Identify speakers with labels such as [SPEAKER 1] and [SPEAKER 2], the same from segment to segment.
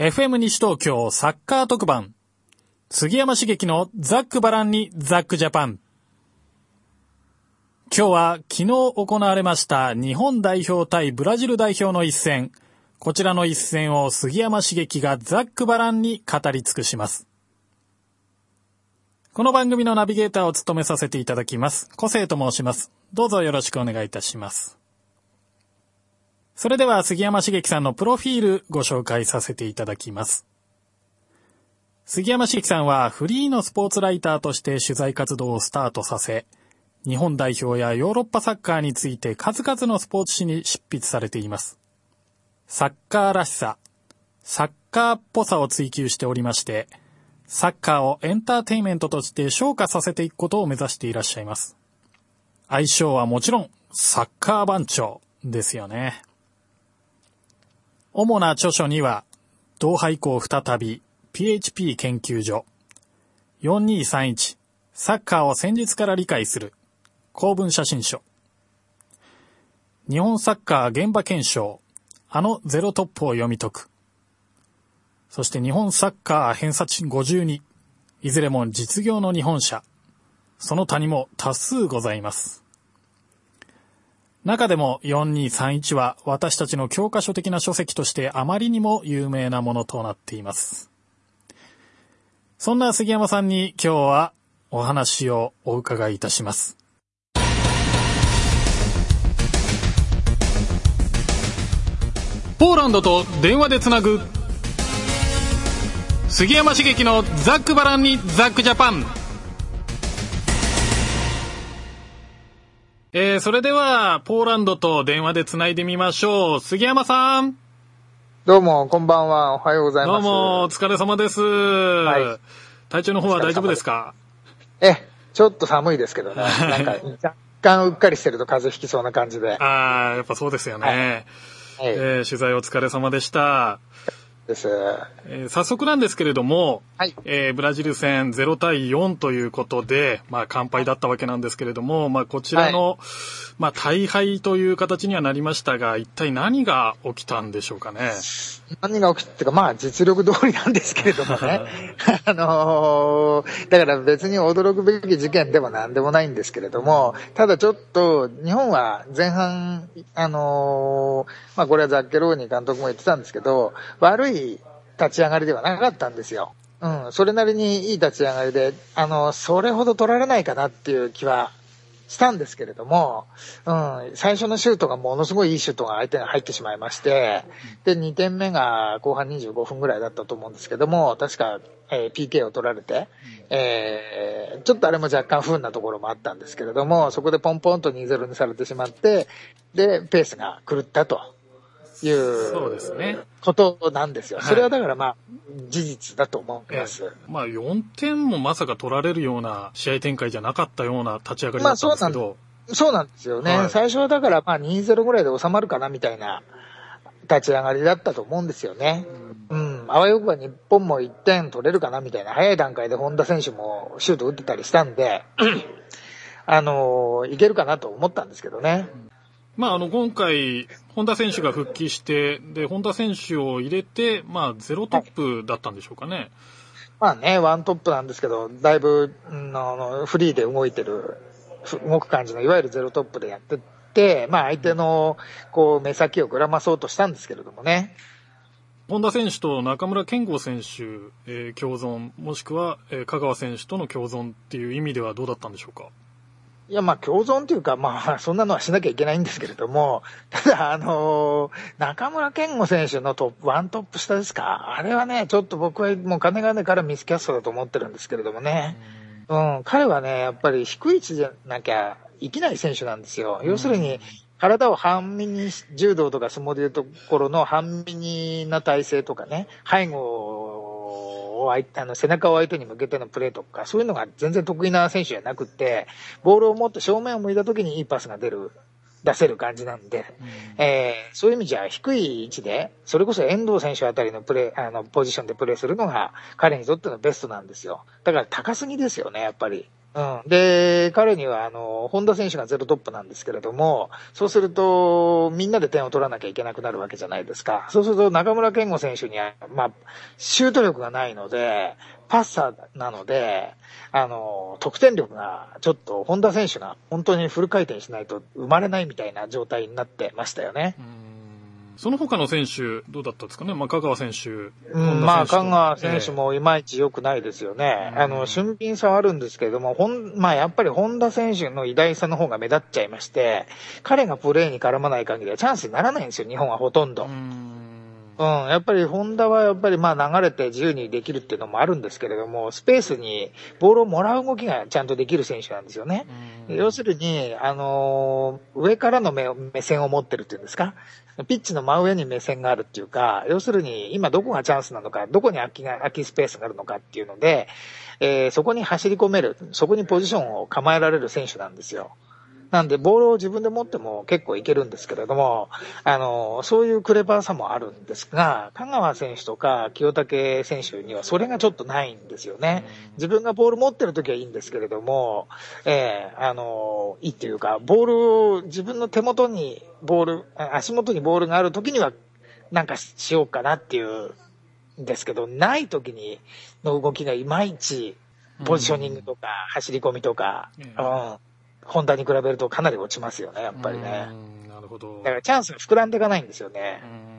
[SPEAKER 1] FM 西東京サッカー特番。杉山茂樹のザックバランにザックジャパン。今日は昨日行われました日本代表対ブラジル代表の一戦。こちらの一戦を杉山茂樹がザックバランに語り尽くします。この番組のナビゲーターを務めさせていただきます。個性と申します。どうぞよろしくお願いいたします。それでは杉山茂樹さんのプロフィールご紹介させていただきます。杉山茂樹さんはフリーのスポーツライターとして取材活動をスタートさせ、日本代表やヨーロッパサッカーについて数々のスポーツ紙に執筆されています。サッカーらしさ、サッカーっぽさを追求しておりまして、サッカーをエンターテインメントとして昇華させていくことを目指していらっしゃいます。相性はもちろん、サッカー番長ですよね。主な著書には、同廃校再び、PHP 研究所、4231、サッカーを戦術から理解する、公文写真書、日本サッカー現場検証、あのゼロトップを読み解く、そして日本サッカー偏差値52、いずれも実業の日本社、その他にも多数ございます。中でも4231は私たちの教科書的な書籍としてあまりにも有名なものとなっています。そんな杉山さんに今日はお話をお伺いいたします。ポーランドと電話でつなぐ杉山茂樹のザックバランにザックジャパンえー、それでは、ポーランドと電話でつないでみましょう。杉山さん。
[SPEAKER 2] どうも、こんばんは。おはようございます。
[SPEAKER 1] どうも、お疲れ様です。
[SPEAKER 2] い
[SPEAKER 1] 体調の方は大丈夫ですか？
[SPEAKER 2] え、ちょっと寒いですけどね。なんか、若干うっかりしてると風邪ひきそうな感じで。
[SPEAKER 1] ああ、やっぱそうですよね。
[SPEAKER 2] はい
[SPEAKER 1] えー取材お疲れ様でした。
[SPEAKER 2] です。
[SPEAKER 1] えー早速なんですけれども、
[SPEAKER 2] はい。
[SPEAKER 1] えーブラジル戦0対4ということで、まあ、完敗だったわけなんですけれども、まあ、こちらの、まあ、大敗という形にはなりましたが、一体何が起きたんでしょうかね？
[SPEAKER 2] 何が起きたか、まあ、実力通りなんですけれどもね。あのーだから別に驚くべき事件でも何でもないんですけれども、ただちょっと、日本は前半、あのーまあ、これはザッケローニ監督も言ってたんですけど、悪い立ち上がりではなかったんですよ。うん、それなりにいい立ち上がりで、あの、それほど取られないかなっていう気はしたんですけれども、うん、最初のシュートがものすごいいいシュートが相手に入ってしまいまして、で、2点目が後半25分ぐらいだったと思うんですけども、確か、えー PK を取られて、えーちょっとあれも若干不運なところもあったんですけれども、そこでポンポンと2-0にされてしまって、で、ペースが狂ったと
[SPEAKER 1] そうですね。
[SPEAKER 2] ことなんですよ。
[SPEAKER 1] はい
[SPEAKER 2] それはだからまあ、事実だと思います。
[SPEAKER 1] まあ、4点もまさか取られるような試合展開じゃなかったような立ち上がりだったんですけど、
[SPEAKER 2] そうなんですよね。
[SPEAKER 1] はい
[SPEAKER 2] 最初はだからまあ2-0ぐらいで収まるかなみたいな立ち上がりだったと思うんですよね。うん。あわよくば日本も1点取れるかなみたいな早い段階で本田選手もシュート打ってたりしたんで、あのいけるかなと思ったんですけどね。
[SPEAKER 1] まあ、あの、今回、本田選手が復帰して、で、本田選手を入れて、まあ、ゼロトップだったんでしょうかね。
[SPEAKER 2] まあね、ワントップなんですけど、だいぶ、うんあの、フリーで動いてる、ふ動く感じの、いわゆるゼロトップでやってって、まあ相手の、こう、目先をぐらまそうとしたんですけれどもね。
[SPEAKER 1] 本田選手と中村健吾選手、えー共存、もしくは、えー香川選手との共存っていう意味ではどうだったんでしょうか？
[SPEAKER 2] いや、まあ、共存というか、まあ、そんなのはしなきゃいけないんですけれども、ただ、あのー中村健吾選手のトップ、ワントップ下ですか？あれはね、ちょっと僕はもう金がねからミスキャストだと思ってるんですけれどもね。うん、彼はね、やっぱり低い位置じゃなきゃいけない選手なんですよ。要するに、体を半身にし、柔道とか相撲でいうところの半身にな体勢とかね、背後あの、背中を相手に向けてのプレーとか、そういうのが全然得意な選手じゃなくって、ボールを持って正面を向いた時にいいパスが出る、出せる感じなんで、えーそういう意味じゃ低い位置で、それこそ遠藤選手あたりのプレー、あの、ポジションでプレーするのが彼にとってのベストなんですよ。だから高すぎですよね、やっぱり。うん。で、彼には、あの、本田選手がゼロトップなんですけれども、そうすると、みんなで点を取らなきゃいけなくなるわけじゃないですか。そうすると、中村健吾選手には、まあ、シュート力がないので、パッサーなので、あの、得点力が、ちょっと、本田選手が本当にフル回転しないと生まれないみたいな状態になってましたよね。
[SPEAKER 1] うんその他の選手、どうだったんですかね、まあ、香川選手、
[SPEAKER 2] うん、まあ、香川選手もいまいち良くないですよね。
[SPEAKER 1] ええ
[SPEAKER 2] あの、俊敏さはあるんですけれども、ほん、まあ、やっぱり本田選手の偉大さの方が目立っちゃいまして、彼がプレーに絡まない限りはチャンスにならないんですよ、日本はほとんど。
[SPEAKER 1] う
[SPEAKER 2] うん、
[SPEAKER 1] ん
[SPEAKER 2] やっぱり本田はやっぱりまあ流れて自由にできるっていうのもあるんですけれども、スペースにボールをもらう動きがちゃんとできる選手なんですよね。要するに、あのー上からの目線を持ってるっていうんですかピッチの真上に目線があるっていうか、要するに今どこがチャンスなのか、どこに空きが、空きスペースがあるのかっていうので、えーそこに走り込める、そこにポジションを構えられる選手なんですよ。なんで、ボールを自分で持っても結構いけるんですけれども、あの、そういうクレバーさもあるんですが、香川選手とか清武選手にはそれがちょっとないんですよね。自分がボール持ってる時はいいんですけれども、えーあの、いいっていうか、ボールを自分の手元にボール、あ足元にボールがある時にはなんかししようかなっていうんですけど、ない時にの動きがいまいち、ポジショニングとか、走り込みとか、
[SPEAKER 1] ええ
[SPEAKER 2] うん。ホンダに比べるとかなり落ちますよね、やっぱりね。
[SPEAKER 1] うんなるほど。
[SPEAKER 2] だからチャンスが膨らんでいかないんですよね
[SPEAKER 1] う。ん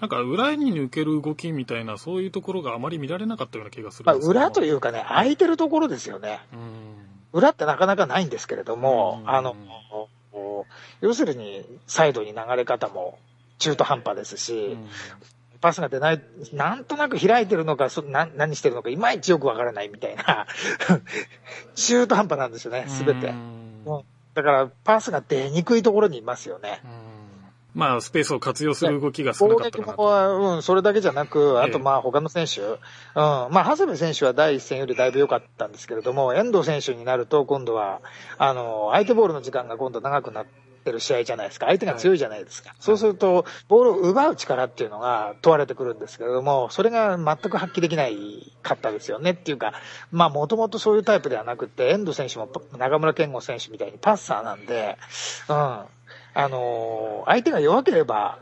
[SPEAKER 1] なんか裏に抜ける動きみたいなそういうところがあまり見られなかったような気がする
[SPEAKER 2] まあ、
[SPEAKER 1] んですけど
[SPEAKER 2] 裏というかね、空いてるところですよね。
[SPEAKER 1] うん
[SPEAKER 2] 裏ってなかなかないんですけれども、
[SPEAKER 1] うん
[SPEAKER 2] あの、要するに、サイドに流れ方も中途半端ですし、パスが出ない、なんとなく開いてるのか、そな何してるのか、いまいちよくわからないみたいな、中途半端なんですよね、すべて。だから、パスが出にくいところにいますよね。
[SPEAKER 1] うん。まあスペースを活用する動きが少なかったかなと。
[SPEAKER 2] も、うん、それだけじゃなく、あ
[SPEAKER 1] え。え
[SPEAKER 2] とまあ他の選手、うん、まあ長谷部選手は第一戦よりだいぶ良かったんですけれども、遠藤選手になると今度は、あの、相手ボールの時間が今度長くなってる試合じゃないですか。相手が強いじゃないですか。そうすると、ボールを奪う力っていうのが問われてくるんですけれども、それが全く発揮できないかったですよねっていうか、まあもともとそういうタイプではなくて、遠藤選手も中村健吾選手みたいにパッサーなんで、うん。あの相手が弱ければ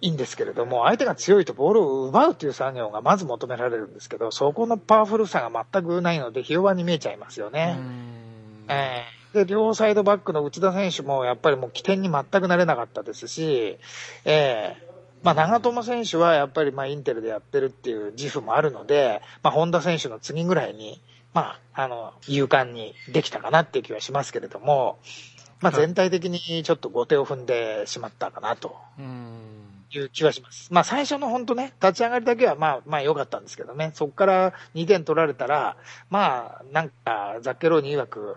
[SPEAKER 2] いいんですけれども、相手が強いとボールを奪うという作業がまず求められるんですけど、そこのパワフルさが全くないので、ひ弱に見えちゃいますよね。
[SPEAKER 1] うん
[SPEAKER 2] ええで、両サイドバックの内田選手もやっぱりもう起点に全くなれなかったですし、ええまあ、長友選手はやっぱりまあインテルでやってるっていう自負もあるので、まあ、本田選手の次ぐらいに、まあ、あの、勇敢にできたかなっていう気はしますけれども、まあ、
[SPEAKER 1] はい。
[SPEAKER 2] 全体的にちょっと後手を踏んでしまったかなと。
[SPEAKER 1] うん
[SPEAKER 2] いう気はします。まあ最初の本当ね、立ち上がりだけはまあまあ良かったんですけどね、そこから2点取られたら、まあなんかザッケローニ曰く、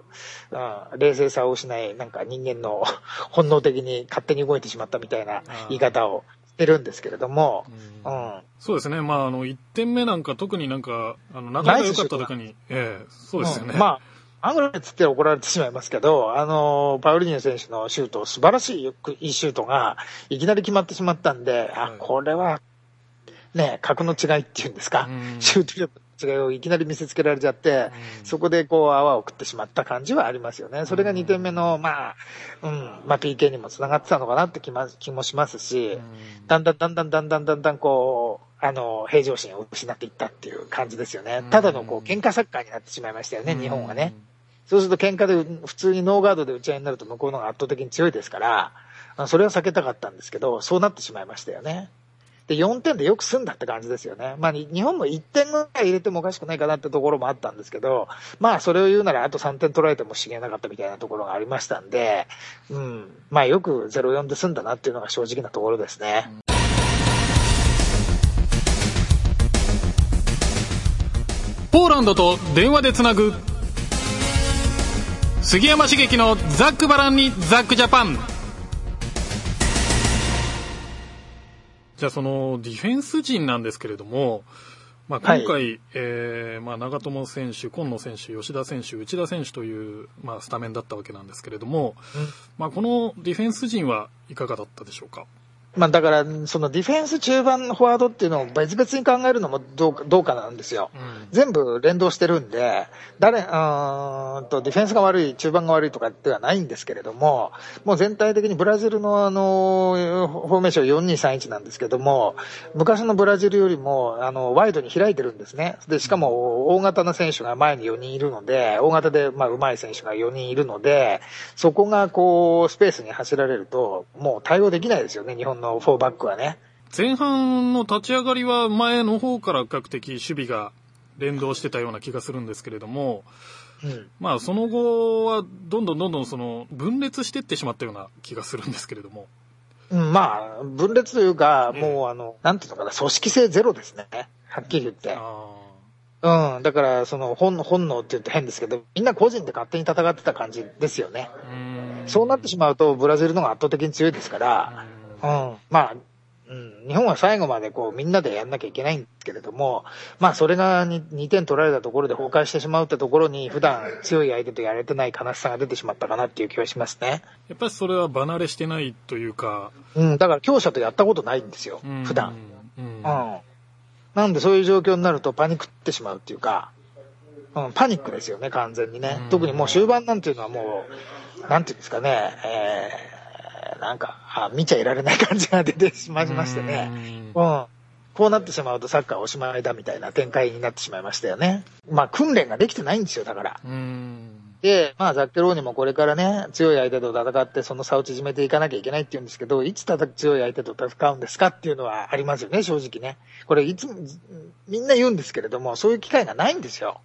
[SPEAKER 2] うん、冷静さを失い、なんか人間の 本能的に勝手に動いてしまったみたいな言い方をしてるんですけれども、
[SPEAKER 1] う
[SPEAKER 2] うん。ん。
[SPEAKER 1] そうですね、まあ、あの1点目なんか特になんかあの仲が良かった時に、ええそうですよね、
[SPEAKER 2] うん。まあ、アングルっつって怒られてしまいますけど、あの、パウリニョ選手のシュート、素晴らしいいいシュートが、いきなり決まってしまったんで、あ
[SPEAKER 1] はい、
[SPEAKER 2] これは、ね、格の違いっていうんですか、
[SPEAKER 1] うん。
[SPEAKER 2] シュート力の違いをいきなり見せつけられちゃって、
[SPEAKER 1] うん。
[SPEAKER 2] そこでこう泡を食ってしまった感じはありますよね。それが2点目の、まあ、うん、まあ PK にもつながってたのかなって気ま気もしますし、
[SPEAKER 1] うん。
[SPEAKER 2] だんだんだんだんだんだんだんだんこう、あの、平常心を失っていったっていう感じですよね。
[SPEAKER 1] うん。
[SPEAKER 2] ただのこう、喧嘩サッカーになってしまいましたよね、
[SPEAKER 1] うん
[SPEAKER 2] 日本はね。そうすると喧嘩で普通にノーガードで打ち合いになると向こうの方が圧倒的に強いですから、それは避けたかったんですけど、そうなってしまいましたよね。で、4点でよく済んだって感じですよね。まあ、日本も1点ぐらい入れてもおかしくないかなってところもあったんですけど、まあ、それを言うならあと3点取られてもしげなかったみたいなところがありましたんで、うん。まあ、よく0-4で済んだなっていうのが正直なところですね。
[SPEAKER 1] ポーランドと電話でつなぐ杉山茂樹のザックバランにザックジャパン。じゃあそのディフェンス陣なんですけれども、まあ、今回、えーまあ、長友選手、今野選手、吉田選手、内田選手という、まあ、スタメンだったわけなんですけれども、
[SPEAKER 2] うん。
[SPEAKER 1] まあ、このディフェンス陣はいかがだったでしょうか？
[SPEAKER 2] まあだから、そのディフェンス中盤のフォワードっていうのを別々に考えるのもどうかどうかなんですよ。
[SPEAKER 1] うん
[SPEAKER 2] 全部連動してるんで、誰、うーんと、ディフェンスが悪い、中盤が悪いとかではないんですけれども、もう全体的にブラジルのあの、フォーメーション4231なんですけども、昔のブラジルよりも、あの、ワイドに開いてるんですね。で、しかも、大型な選手が前に4人いるので、大型で、まあ、上手い選手が4人いるので、そこがこう、スペースに走られると、もう対応できないですよね、日本の4バックはね。
[SPEAKER 1] 前半の立ち上がりは前の方から比較的守備が連動してたような気がするんですけれども、
[SPEAKER 2] うん。
[SPEAKER 1] まあその後はどんどんどんどんその分裂してってしまったような気がするんですけれども。
[SPEAKER 2] うんまあ、分裂というか、
[SPEAKER 1] ええ
[SPEAKER 2] もうあの、なんていうのかな、組織性ゼロですね。はっきり言って。
[SPEAKER 1] あ
[SPEAKER 2] うん。だから、その本、本能って言って変ですけど、みんな個人で勝手に戦ってた感じですよね。そうなってしまうと、ブラジルの方が圧倒的に強いですから、うん。まあ、うん。日本は最後までこう、みんなでやんなきゃいけないんですけれども、まあ、それが 2, 2点取られたところで崩壊してしまうってところに、普段強い相手とやれてない悲しさが出てしまったかなっていう気はしますね。
[SPEAKER 1] やっぱりそれは離れしてないというか、
[SPEAKER 2] うん。だから、強者とやったことないんですよ
[SPEAKER 1] うん。
[SPEAKER 2] 普段。
[SPEAKER 1] うん
[SPEAKER 2] うん。なんでそういう状況になるとパニックってしまうっていうか、うん、パニックですよね、完全にね
[SPEAKER 1] うん。
[SPEAKER 2] 特にもう終盤なんていうのはもう、なんていうんですかね、えー、なんか、あ見ちゃいられない感じが出てしまいましてね。うん。こうなってしまうとサッカーおしまいだみたいな展開になってしまいましたよね。まあ訓練ができてないんですよ、だから。で、まあ、ザッケローニもこれからね、強い相手と戦って、その差を縮めていかなきゃいけないって言うんですけど、いつただ強い相手と戦うんですかっていうのはありますよね、正直ね。これ、いつも、みんな言うんですけれども、そういう機会がないんですよ。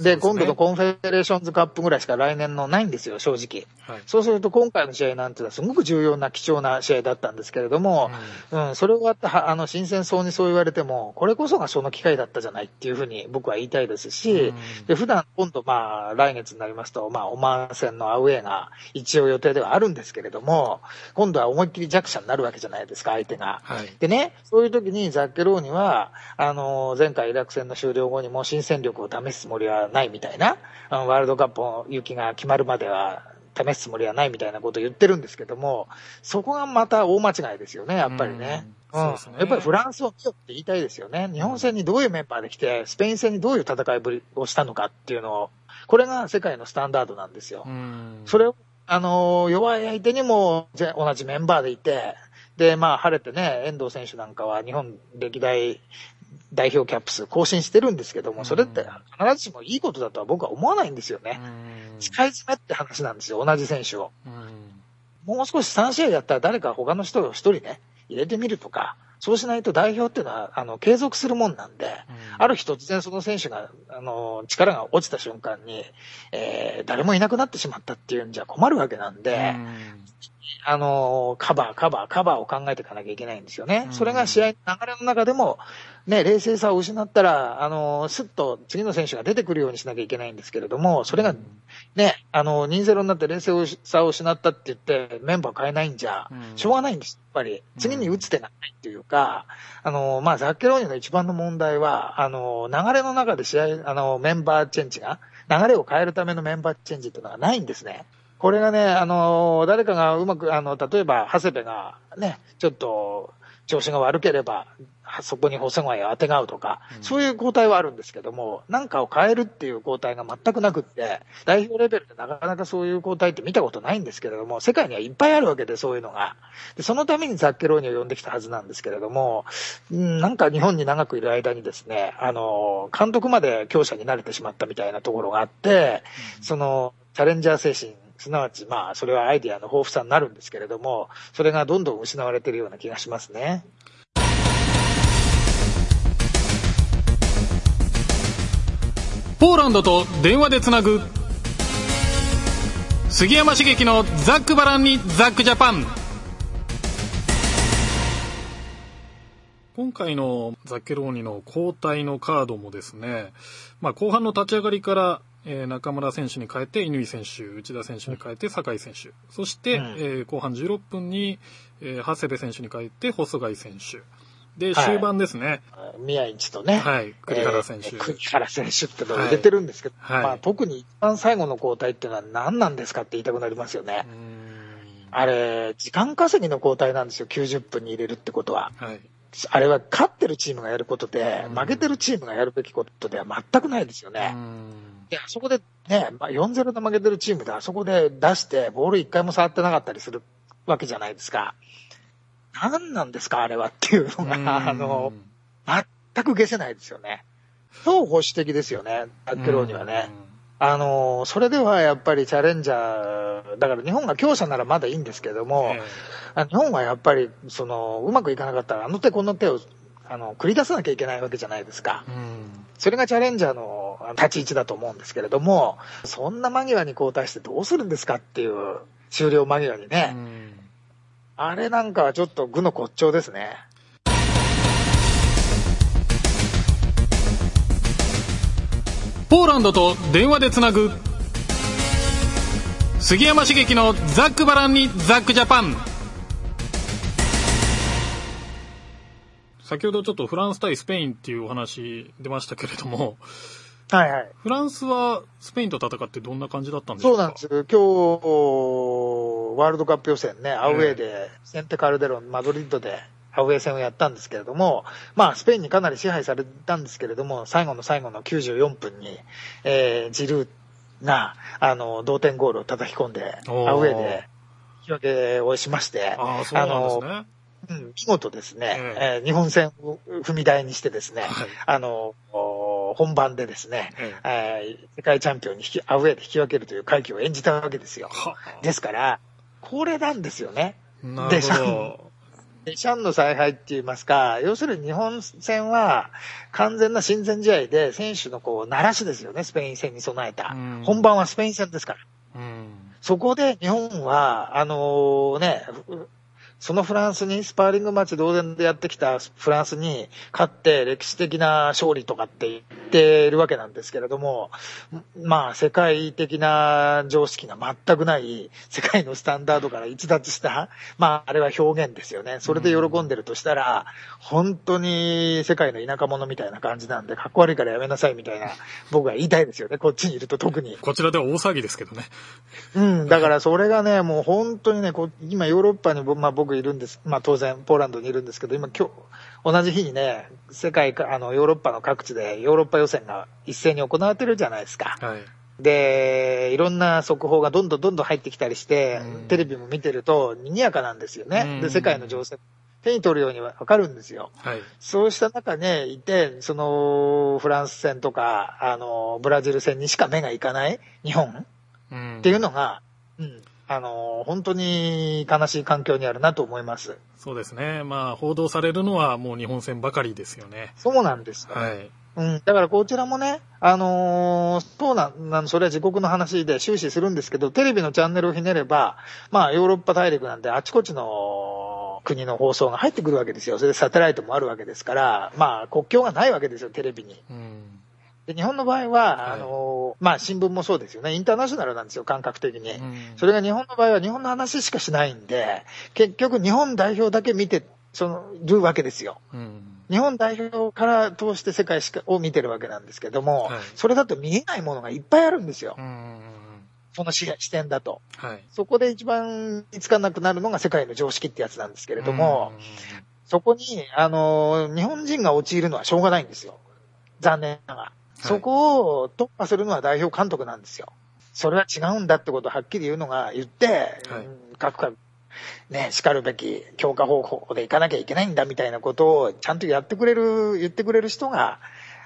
[SPEAKER 2] で、今度のコンフェデレーションズカップぐらいしか来年のないんですよ、正直。
[SPEAKER 1] はい。
[SPEAKER 2] そうすると今回の試合なんていうのはすごく重要な貴重な試合だったんですけれども、うん、それ終わっては、あの、新鮮そうにそう言われても、これこそがその機会だったじゃないっていうふうに僕は言いたいですし、
[SPEAKER 1] うん。
[SPEAKER 2] で、普段今度まあ、来月になりますと、まあ、オマーン戦のアウェーが一応予定ではあるんですけれども、今度は思いっきり弱者になるわけじゃないですか、相手が。
[SPEAKER 1] はい。
[SPEAKER 2] でね、そういう時にザッケローニは、あの、前回イラク戦の終了後にも新戦力を試すつもりはないみたいな、あのワールドカップの行きが決まるまでは試すつもりはないみたいなことを言ってるんですけども、そこがまた大間違いですよね、やっぱりね。うん
[SPEAKER 1] ね
[SPEAKER 2] やっぱりフランスを見よって言いたいですよね。日本戦にどういうメンバーで来て、スペイン戦にどういう戦いぶりをしたのかっていうのを、これが世界のスタンダードなんですよ。
[SPEAKER 1] うん
[SPEAKER 2] それを、あのー弱い相手にもぜ同じメンバーでいて、で、まあ、晴れてね、遠藤選手なんかは日本歴代代表キャップ数更新してるんですけども、それって必ずしもいいことだとは僕は思わないんですよね。
[SPEAKER 1] うん
[SPEAKER 2] 使い詰めって話なんですよ、同じ選手を。
[SPEAKER 1] うん
[SPEAKER 2] もう少し3試合やったら誰か他の人を1人ね、入れてみるとか、そうしないと代表っていうのは、あの、継続するもんなんで、ある日突然その選手が、あの、力が落ちた瞬間に、えー誰もいなくなってしまったっていうんじゃ困るわけなんで、あの、カバー、カバー、カバーを考えていかなきゃいけないんですよね。
[SPEAKER 1] うん
[SPEAKER 2] それが試合の流れの中でも、ね、冷静さを失ったら、あの、スッと次の選手が出てくるようにしなきゃいけないんですけれども、それがね、あの、2-0になって冷静さを失ったって言って、メンバー変えないんじゃ
[SPEAKER 1] う、ん
[SPEAKER 2] しょうがないんです、やっぱり。次に打つ手がないっていうか、あの、まあ、ザッケローニの一番の問題は、あの、流れの中で試合、あの、メンバーチェンジが、流れを変えるためのメンバーチェンジっていうのがないんですね。これがね、あの、誰かがうまく、あの、例えば、長谷部がね、ちょっと、調子が悪ければ、そこに細貝を当てがうとか、
[SPEAKER 1] うん
[SPEAKER 2] そういう交代はあるんですけども、なんかを変えるっていう交代が全くなくって、代表レベルでなかなかそういう交代って見たことないんですけれども、世界にはいっぱいあるわけで、そういうのが。で、そのためにザッケローニを呼んできたはずなんですけれども、うんなんか日本に長くいる間にですね、あの、監督まで強者になれてしまったみたいなところがあって、その、チャレンジャー精神、すなわち、まあ、それはアイディアの豊富さになるんですけれども、それがどんどん失われているような気がしますね。
[SPEAKER 1] ポーランドと電話でつなぐ杉山茂樹のザックバランにザックジャパン今回のザッケローニの交代のカードもですね、まあ、後半の立ち上がりから、えー中村選手に変えて乾選手内田選手に変えて酒井選手。そして、
[SPEAKER 2] うん。
[SPEAKER 1] えー後半16分に、えー長谷部選手に変えて細貝選手。で
[SPEAKER 2] はい。
[SPEAKER 1] 終盤ですね、
[SPEAKER 2] 宮市とね、
[SPEAKER 1] はい。栗原選手。
[SPEAKER 2] えー栗原選手ってのを入れてるんですけど、
[SPEAKER 1] はい。
[SPEAKER 2] まあ、特に一番最後の交代っていうのは何なんですかって言いたくなりますよね。あれ、時間稼ぎの交代なんですよ、90分に入れるってことは。
[SPEAKER 1] はい。
[SPEAKER 2] あれは勝ってるチームがやることで、
[SPEAKER 1] うん。
[SPEAKER 2] 負けてるチームがやるべきことでは全くないですよ
[SPEAKER 1] う
[SPEAKER 2] ね。
[SPEAKER 1] ん。
[SPEAKER 2] で、あそこでね、まあ、4-0で負けてるチームであそこで出して、ボール一回も触ってなかったりするわけじゃないですか。何なんですか、あれはっていうのが、あの、全く消せないですよね。超保守的ですよね、アッケローにはね。あの、それではやっぱりチャレンジャー、だから日本が強者ならまだいいんですけど
[SPEAKER 1] うん。
[SPEAKER 2] も、日本はやっぱり、その、うまくいかなかったら、あの手この手を、あの、繰り出さなきゃいけないわけじゃないですか
[SPEAKER 1] え。うん。
[SPEAKER 2] それがチャレンジャーの立ち位置だと思うんですけれども、そんな間際に交代してどうするんですかっていう、終了間際にね。
[SPEAKER 1] うん
[SPEAKER 2] あれなんかはちょっと具の骨頂ですね。
[SPEAKER 1] ポーランドと電話でつなぐ杉山茂樹のザックバランにザックジャパン先ほどちょっとフランス対スペインっていうお話出ましたけれども
[SPEAKER 2] はいはい。
[SPEAKER 1] フランスはスペインと戦ってどんな感じだったんでしょか？
[SPEAKER 2] そううなんです。今日、ワールドカップ予選ね、アウェーで、センテカルデロン、マドリッドで、アウェー戦をやったんですけれども、まあ、スペインにかなり支配されたんですけれども、最後の最後の94分に、えー、ジルーが、あの、同点ゴールを叩き込んで、アウェーで、引き分けをしまして、
[SPEAKER 1] ああそうなん。
[SPEAKER 2] 見事ですね、
[SPEAKER 1] え
[SPEAKER 2] えー日本戦を踏み台にしてですね、
[SPEAKER 1] はい。
[SPEAKER 2] あの、お本番でですね、
[SPEAKER 1] え
[SPEAKER 2] えー世界チャンピオンに引きアウェーで引き分けるという快挙を演じたわけですよ。
[SPEAKER 1] は
[SPEAKER 2] ですから、これなんですよね。
[SPEAKER 1] なるほど。
[SPEAKER 2] デシャンの采配って言いますか、要するに日本戦は完全な親善試合で選手のこう、鳴らしですよね、スペイン戦に備えた。
[SPEAKER 1] うん。
[SPEAKER 2] 本番はスペイン戦ですから。
[SPEAKER 1] うん。
[SPEAKER 2] そこで日本は、あのーね、そのフランスにスパーリングマッチ同然でやってきたフランスに勝って歴史的な勝利とかっていうってるわけなんですけれども、まあ世界的な常識が全くない世界のスタンダードから逸脱した、まああれは表現ですよね。それで喜んでるとしたら、本当に世界の田舎者みたいな感じなんで、かっこ悪いからやめなさいみたいな僕は言いたいですよね。こっちにいると特に。
[SPEAKER 1] こちらでは大騒ぎですけどね
[SPEAKER 2] うん、だからそれがね、もう本当にね、今ヨーロッパにぼ、まあ、僕いるんです。まあ当然ポーランドにいるんですけど、今今日、同じ日にね、世界か、あの、ヨーロッパの各地でヨーロッパ予選が一斉に行われてるじゃないですか。
[SPEAKER 1] はい
[SPEAKER 2] で、いろんな速報がどんどんどんどん入ってきたりして、
[SPEAKER 1] うん
[SPEAKER 2] テレビも見てると賑やかなんですよね。
[SPEAKER 1] うん
[SPEAKER 2] で、世界の情勢、手に取るようにわかるんですよ。
[SPEAKER 1] はい
[SPEAKER 2] そうした中ね、いて、その、フランス戦とか、あの、ブラジル戦にしか目がいかない日本
[SPEAKER 1] うん
[SPEAKER 2] っていうのが、うん、あの、本当に悲しい環境にあるなと思います。
[SPEAKER 1] そうですねまあ報道されるのはもう日本戦ばかりですよね
[SPEAKER 2] そうなんですよ。
[SPEAKER 1] はい
[SPEAKER 2] うん、だからこちらもね、あのーそうなん、なんそれは自国の話で終始するんですけど、テレビのチャンネルをひねれば、まあヨーロッパ大陸なんであちこちの国の放送が入ってくるわけですよ。それでサテライトもあるわけですから、まあ国境がないわけですよ、テレビに。
[SPEAKER 1] うん
[SPEAKER 2] で日本の場合は、
[SPEAKER 1] はい
[SPEAKER 2] あのーまあ新聞もそうですよね、インターナショナルなんですよ、感覚的に。
[SPEAKER 1] うん
[SPEAKER 2] それが日本の場合は日本の話しかしないんで、結局日本代表だけ見て、その、るわけですよ。
[SPEAKER 1] うん
[SPEAKER 2] 日本代表から通して世界しかを見てるわけなんですけども、
[SPEAKER 1] はい
[SPEAKER 2] それだと見えないものがいっぱいあるんですよ
[SPEAKER 1] う。ん
[SPEAKER 2] その視視点だと。
[SPEAKER 1] はい
[SPEAKER 2] そこで一番見つかなくなるのが世界の常識ってやつなんですけれども、そこに、あの、日本人が陥るのはしょうがないんですよ。残念ながら。そこを突破するのは代表監督なんですよ。それは違うんだってことをはっきり言うのが、言って、
[SPEAKER 1] はい
[SPEAKER 2] うん各々、ね、叱るべき強化方法でいかなきゃいけないんだみたいなことをちゃんとやってくれる、言ってくれる人が、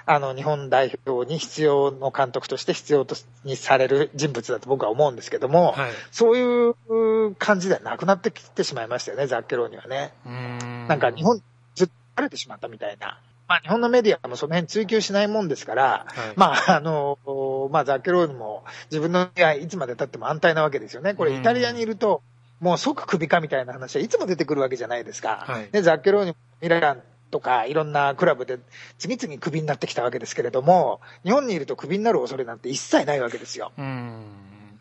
[SPEAKER 2] あの、日本代表に必要の監督として必要とにされる人物だと僕は思うんですけども、
[SPEAKER 1] はい
[SPEAKER 2] そういう感じではなくなってきてしまいましたよね、ザッケローにはね。
[SPEAKER 1] うん
[SPEAKER 2] なんか日本、ずっと慣れてしまったみたいな。まあ日本のメディアもその辺追求しないもんですから、
[SPEAKER 1] はい
[SPEAKER 2] まああの、まあザッケローニも自分のいやいつまで経っても安泰なわけですよね。これ
[SPEAKER 1] うん
[SPEAKER 2] イタリアにいると、もう即首かみたいな話はいつも出てくるわけじゃないですか。
[SPEAKER 1] はい
[SPEAKER 2] で、ザッケローニもミランとかいろんなクラブで次々クビになってきたわけですけれども、日本にいるとクビになる恐れなんて一切ないわけですよ。
[SPEAKER 1] うん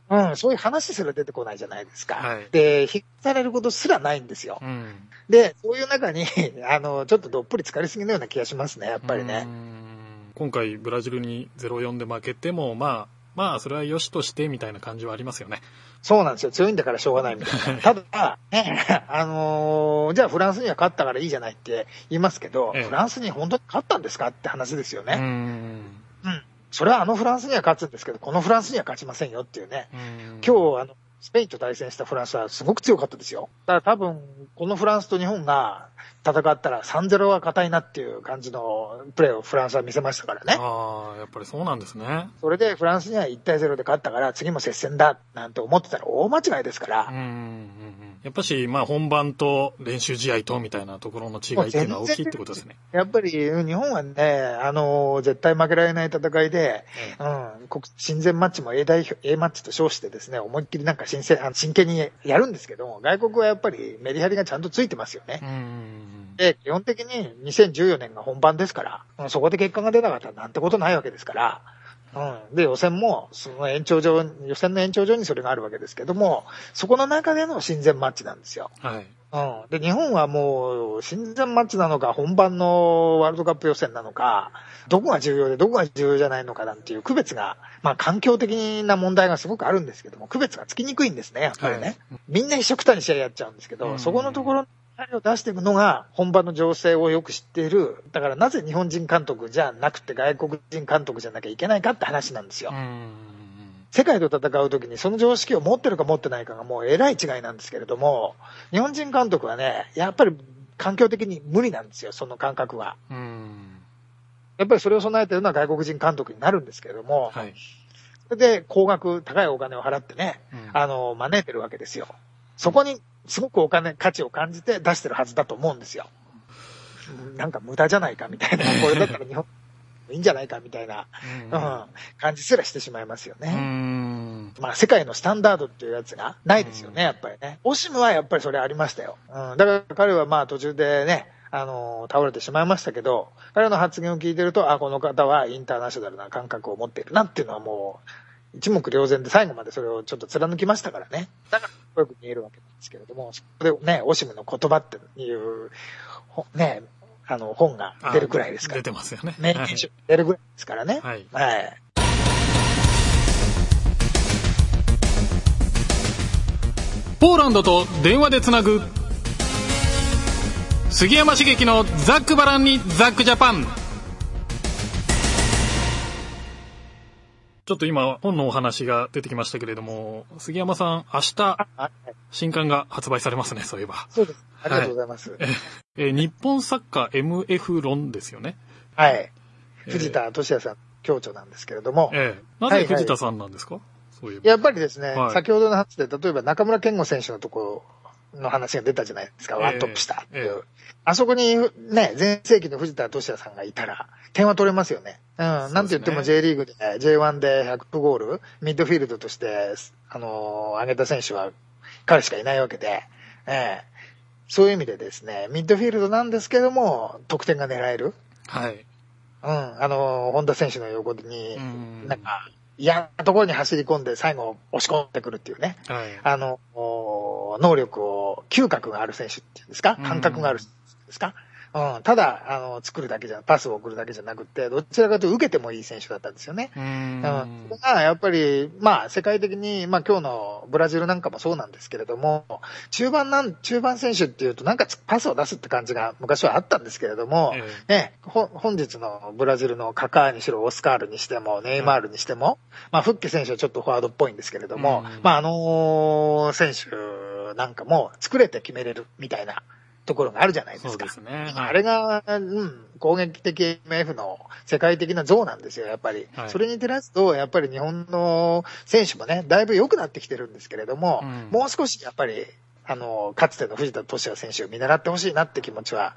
[SPEAKER 2] うん、そういう話すら出てこないじゃないですか。
[SPEAKER 1] はい
[SPEAKER 2] で、引っされることすらないんですよ。
[SPEAKER 1] うん
[SPEAKER 2] で、そういう中に、あの、ちょっとどっぷり浸かりすぎのような気がしますね、やっぱり
[SPEAKER 1] う
[SPEAKER 2] ね。
[SPEAKER 1] ん今回ブラジルに0-4で負けてもまあまあ、それは良しとしてみたいな感じはありますよね。
[SPEAKER 2] そうなんですよ。強いんだからしょうがないみたいな。ただ、ね、あのーじゃあフランスには勝ったからいいじゃないって言いますけど、
[SPEAKER 1] ええ
[SPEAKER 2] フランスに本当に勝ったんですかって話ですよ
[SPEAKER 1] う
[SPEAKER 2] ね。
[SPEAKER 1] ん。
[SPEAKER 2] うん。それはあのフランスには勝つんですけど、このフランスには勝ちませんよっていうね。
[SPEAKER 1] うん
[SPEAKER 2] 今日、あの、スペインと対戦したフランスはすごく強かったですよ。だから多分、このフランスと日本が戦ったら3-0は硬いなっていう感じのプレーをフランスは見せましたからね。
[SPEAKER 1] ああ、やっぱりそうなんですね。
[SPEAKER 2] それでフランスには1対0で勝ったから次も接戦だなんて思ってたら大間違いですから
[SPEAKER 1] うん。うんうんやっぱし、まあ、本番と練習試合とみたいなところの違いっていうのは大きいってことですね。
[SPEAKER 2] やっぱり日本はね、あの、絶対負けられない戦いで、うん、国親善マッチも A 代表、A マッチと称してですね、思いっきりなんか真剣あの真剣にやるんですけども、外国はやっぱりメリハリがちゃんとついてますよね。
[SPEAKER 1] うんうん
[SPEAKER 2] で、基本的に2014年が本番ですから、うんそこで結果が出なかったらなんてことないわけですから、うん。で、予選も、その延長上、予選の延長上にそれがあるわけですけども、そこの中での親善マッチなんですよ。
[SPEAKER 1] うんはい。
[SPEAKER 2] うん。で、日本はもう、親善マッチなのか、本番のワールドカップ予選なのか、どこが重要でどこが重要じゃないのかなんていう区別が、まあ環境的な問題がすごくあるんですけども、区別がつきにくいんですね、やっぱりね。
[SPEAKER 1] はい
[SPEAKER 2] みんな一緒くたに試合やっちゃうんですけど、
[SPEAKER 1] うん
[SPEAKER 2] そこのところにを出していくのが本場の情勢をよく知っている。だからなぜ日本人監督じゃなくて外国人監督じゃなきゃいけないかって話なんですよ。
[SPEAKER 1] うん
[SPEAKER 2] 世界と戦う時にその常識を持ってるか持ってないかがもうえらい違いなんですけれども、日本人監督はね、やっぱり環境的に無理なんですよ、その感覚は。
[SPEAKER 1] うん。
[SPEAKER 2] やっぱりそれを備えてるのは外国人監督になるんですけれども、
[SPEAKER 1] はい。
[SPEAKER 2] それで高額、高いお金を払ってね、
[SPEAKER 1] うん
[SPEAKER 2] あの、招いてるわけですよ。そこにすごくお金、価値を感じて出してるはずだと思うんですよ。うんなんか無駄じゃないかみたいな、これだったら日本、いいんじゃないかみたいな、うん、感じすらしてしまいますよね。
[SPEAKER 1] うん。
[SPEAKER 2] まあ、世界のスタンダードっていうやつがないですよね、やっぱりね。オシムはやっぱりそれありましたよ。うん。だから彼はまあ途中でね、あの、倒れてしまいましたけど、彼の発言を聞いてると、あ、この方はインターナショナルな感覚を持っているなっていうのはもう、一目瞭然で最後までそれをちょっと貫きましたからね。だから、よく見えるわけなんですけれども、そこでね、オシムの言葉っていう、ほね、あの、本が出るくらいですから。
[SPEAKER 1] 出てますよね。
[SPEAKER 2] ね、
[SPEAKER 1] はい
[SPEAKER 2] 出るぐらいですからね。
[SPEAKER 1] はい。
[SPEAKER 2] はい。
[SPEAKER 1] ポーランドと電話でつなぐ杉山茂樹のザックバランにザックジャパンちょっと今本のお話が出てきましたけれども杉山さん明日新刊が発売されますねそういえば、
[SPEAKER 2] そうです。ありがとうございます。
[SPEAKER 1] えー日本サッカー MF 論ですよね。
[SPEAKER 2] はい。
[SPEAKER 1] えー。
[SPEAKER 2] 藤田俊也さん、教著なんですけれども、
[SPEAKER 1] ええ。なぜ藤田さんなんですか、そういえば。
[SPEAKER 2] やっぱりですね、
[SPEAKER 1] はい。
[SPEAKER 2] 先ほどの話で、例えば中村健吾選手のところの話が出たじゃないですか、
[SPEAKER 1] ええ。
[SPEAKER 2] ワントップしたっていう。
[SPEAKER 1] ええ。
[SPEAKER 2] あそこにね、前世紀の藤田俊也さんがいたら、点は取れますよね。うん。なんて言っても J リーグで、J1 で100ゴール、ミッドフィールドとして、あのー、上げた選手は彼しかいないわけで、ええそういう意味でですね、ミッドフィールドなんですけども、得点が狙える。
[SPEAKER 1] はい
[SPEAKER 2] うん。あのー、本田選手の横に、
[SPEAKER 1] うん
[SPEAKER 2] なんか、嫌なところに走り込んで最後押し込んでくるっていうね。
[SPEAKER 1] はい
[SPEAKER 2] あの、お能力を、嗅覚がある選手っていうんですか？
[SPEAKER 1] うん
[SPEAKER 2] 感覚がある選手ですか？うん、ただ、あの、作るだけじゃ、パスを送るだけじゃなくて、どちらかというと受けてもいい選手だったんですよね。
[SPEAKER 1] う
[SPEAKER 2] うん。
[SPEAKER 1] ん。
[SPEAKER 2] それが、やっぱり、まあ、世界的に、まあ、今日のブラジルなんかもそうなんですけれども、中盤なん、中盤選手っていうと、なんかパスを出すって感じが昔はあったんですけれども、
[SPEAKER 1] え
[SPEAKER 2] ね、ほ本日のブラジルのカカーにしろ、オスカールにしても、ネイマールにしても、まあ、フッケ選手はちょっとフォワードっぽいんですけれども、
[SPEAKER 1] うん。
[SPEAKER 2] まあ、あの選手なんかも作れて決めれるみたいなところがあるじゃないですか。
[SPEAKER 1] そうですね
[SPEAKER 2] あれが、うん、攻撃的 MF の世界的な像なんですよ、やっぱり。
[SPEAKER 1] はい
[SPEAKER 2] それに照らすと、やっぱり日本の選手もね、だいぶ良くなってきてるんですけれども、
[SPEAKER 1] うん
[SPEAKER 2] もう少しやっぱり、あの、かつての藤田俊也選手を見習ってほしいなって気持ちは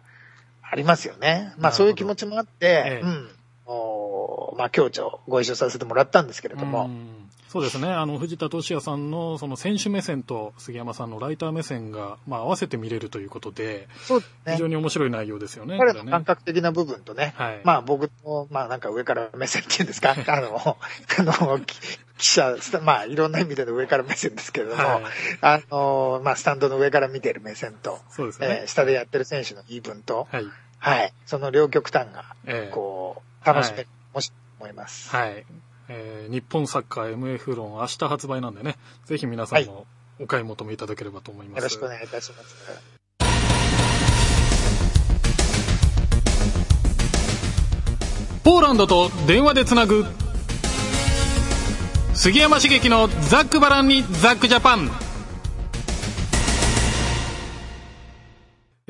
[SPEAKER 2] ありますよね。まあそういう気持ちもあって、
[SPEAKER 1] ええ
[SPEAKER 2] うん。おまあ協調ご一緒させてもらったんですけれども、
[SPEAKER 1] うんそうですねあの藤田俊也さんのその選手目線と杉山さんのライター目線が、まあ、合わせて見れるということで
[SPEAKER 2] そうですね
[SPEAKER 1] 非常。に面白い内容ですよね。
[SPEAKER 2] 彼
[SPEAKER 1] これね
[SPEAKER 2] の感覚的な部分とね、
[SPEAKER 1] はい
[SPEAKER 2] まあ僕の、まあなんか上から目線っていうんですか、あの、あの、き記者、まあいろんな意味での上から目線ですけれども、
[SPEAKER 1] はい
[SPEAKER 2] あの、まあスタンドの上から見てる目線と、
[SPEAKER 1] そうですね
[SPEAKER 2] えー下でやってる選手の言い分と、
[SPEAKER 1] はい、
[SPEAKER 2] はい、その両極端が、
[SPEAKER 1] ええ
[SPEAKER 2] こう、楽しめる、もし思います。
[SPEAKER 1] はい。えー日本サッカー MF 論明日発売なんでね、ぜひ皆さんもお買い求めいただければと思います。
[SPEAKER 2] よろしくお願いいたします。
[SPEAKER 1] ポーランドと電話でつなぐ杉山茂樹のザックバランにザックジャパン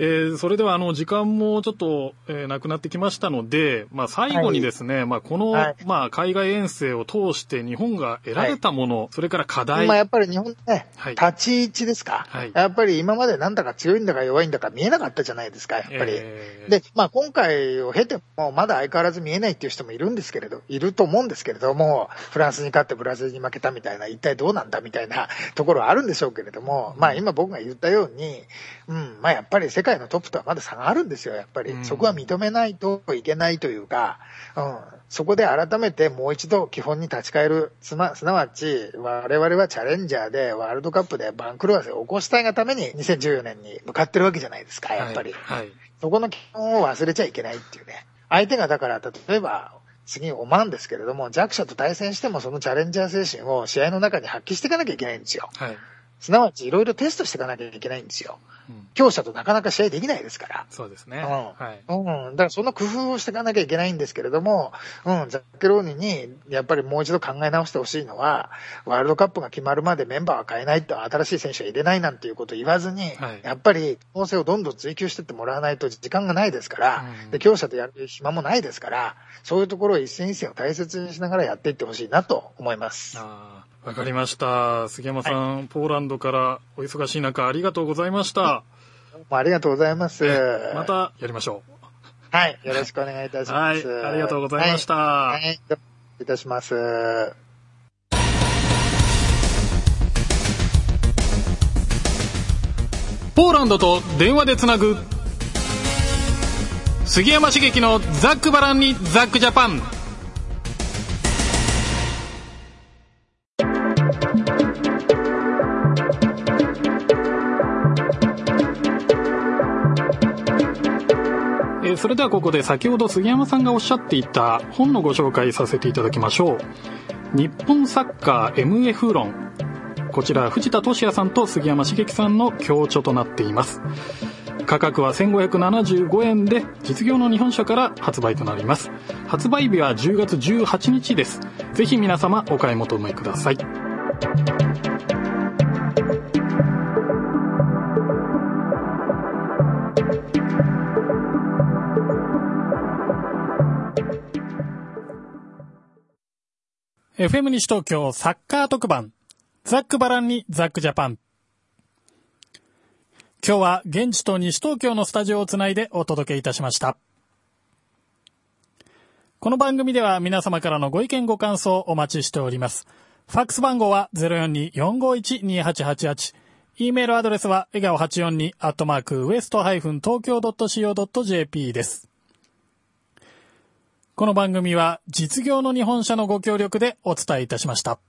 [SPEAKER 1] えーそれではあの時間もちょっと、えーなくなってきましたので、まあ、最後にですね、まあ、この、
[SPEAKER 2] はい。
[SPEAKER 1] まあ、海外遠征を通して日本が得られたもの、それから課題、
[SPEAKER 2] まあやっぱり日本ね、
[SPEAKER 1] はい。
[SPEAKER 2] 立ち位置ですか、
[SPEAKER 1] はい。
[SPEAKER 2] やっぱり今までなんだか強いんだか弱いんだか見えなかったじゃないですか、やっぱり。
[SPEAKER 1] えー。
[SPEAKER 2] で、まあ今回を経ても、まだ相変わらず見えないっていう人もいるんですけれど、いると思うんですけれども、フランスに勝ってブラジルに負けたみたいな、一体どうなんだみたいなところはあるんでしょうけれども、まあ今僕が言ったように、うん、まあやっぱり世界のトップとはまだ差があるんですよ、やっぱり。
[SPEAKER 1] うん
[SPEAKER 2] そこは認めないといけないというか、うん、そこで改めてもう一度基本に立ち返る、すなわち、我々はチャレンジャーでワールドカップで番狂わせを起こしたいがために2014年に向かってるわけじゃないですか、やっぱり。
[SPEAKER 1] はい。はい
[SPEAKER 2] そこの基本を忘れちゃいけないっていうね。相手がだから、例えば、次オマーンですけれども、弱者と対戦してもそのチャレンジャー精神を試合の中に発揮していかなきゃいけないんですよ。
[SPEAKER 1] はい。
[SPEAKER 2] すなわちいろいろテストしていかなきゃいけないんですよ。
[SPEAKER 1] うん
[SPEAKER 2] 強者となかなか試合できないですから。
[SPEAKER 1] そうですね。
[SPEAKER 2] うん
[SPEAKER 1] はい。
[SPEAKER 2] うん。だからその工夫をしていかなきゃいけないんですけれども、うん、ザッケローニにやっぱりもう一度考え直してほしいのは、ワールドカップが決まるまでメンバーは変えないと、新しい選手は入れないなんていうことを言わずに、
[SPEAKER 1] はい
[SPEAKER 2] やっぱり可能性をどんどん追求していってもらわないと時間がないですから、
[SPEAKER 1] うん
[SPEAKER 2] で、強者とやる暇もないですから、そういうところを一戦一戦を大切にしながらやっていってほしいなと思います。
[SPEAKER 1] あーわかりました。杉山さん、ポーランドからお忙しい中ありがとうございました。
[SPEAKER 2] ありがとうございます。
[SPEAKER 1] またやりましょ
[SPEAKER 2] はい、よろしくお願いいたします。
[SPEAKER 1] はいありがとうございました
[SPEAKER 2] はい、はいいたします。
[SPEAKER 1] う。ポーランドと電話でつなぐ杉山茂樹のザックバランにザックジャパン。それではここで先ほど杉山さんがおっしゃっていた本のご紹介させていただきましょう。日本サッカー MF 論。こちら藤田俊也さんと杉山茂樹さんの共著となっています。価格は1575円で実業の日本社から発売となります。発売日は10月18日です。ぜひ皆様お買い求めください。FM 西東京サッカー特番。ザックバランにザックジャパン。今日は現地と西東京のスタジオをつないでお届けいたしました。この番組では皆様からのご意見ご感想をお待ちしております。ファックス番号は042-451-2888 e メールアドレスは笑顔842アットマークウエストハイフン東京 .co.jp です。この番組は実業の日本社のご協力でお伝えいたしました。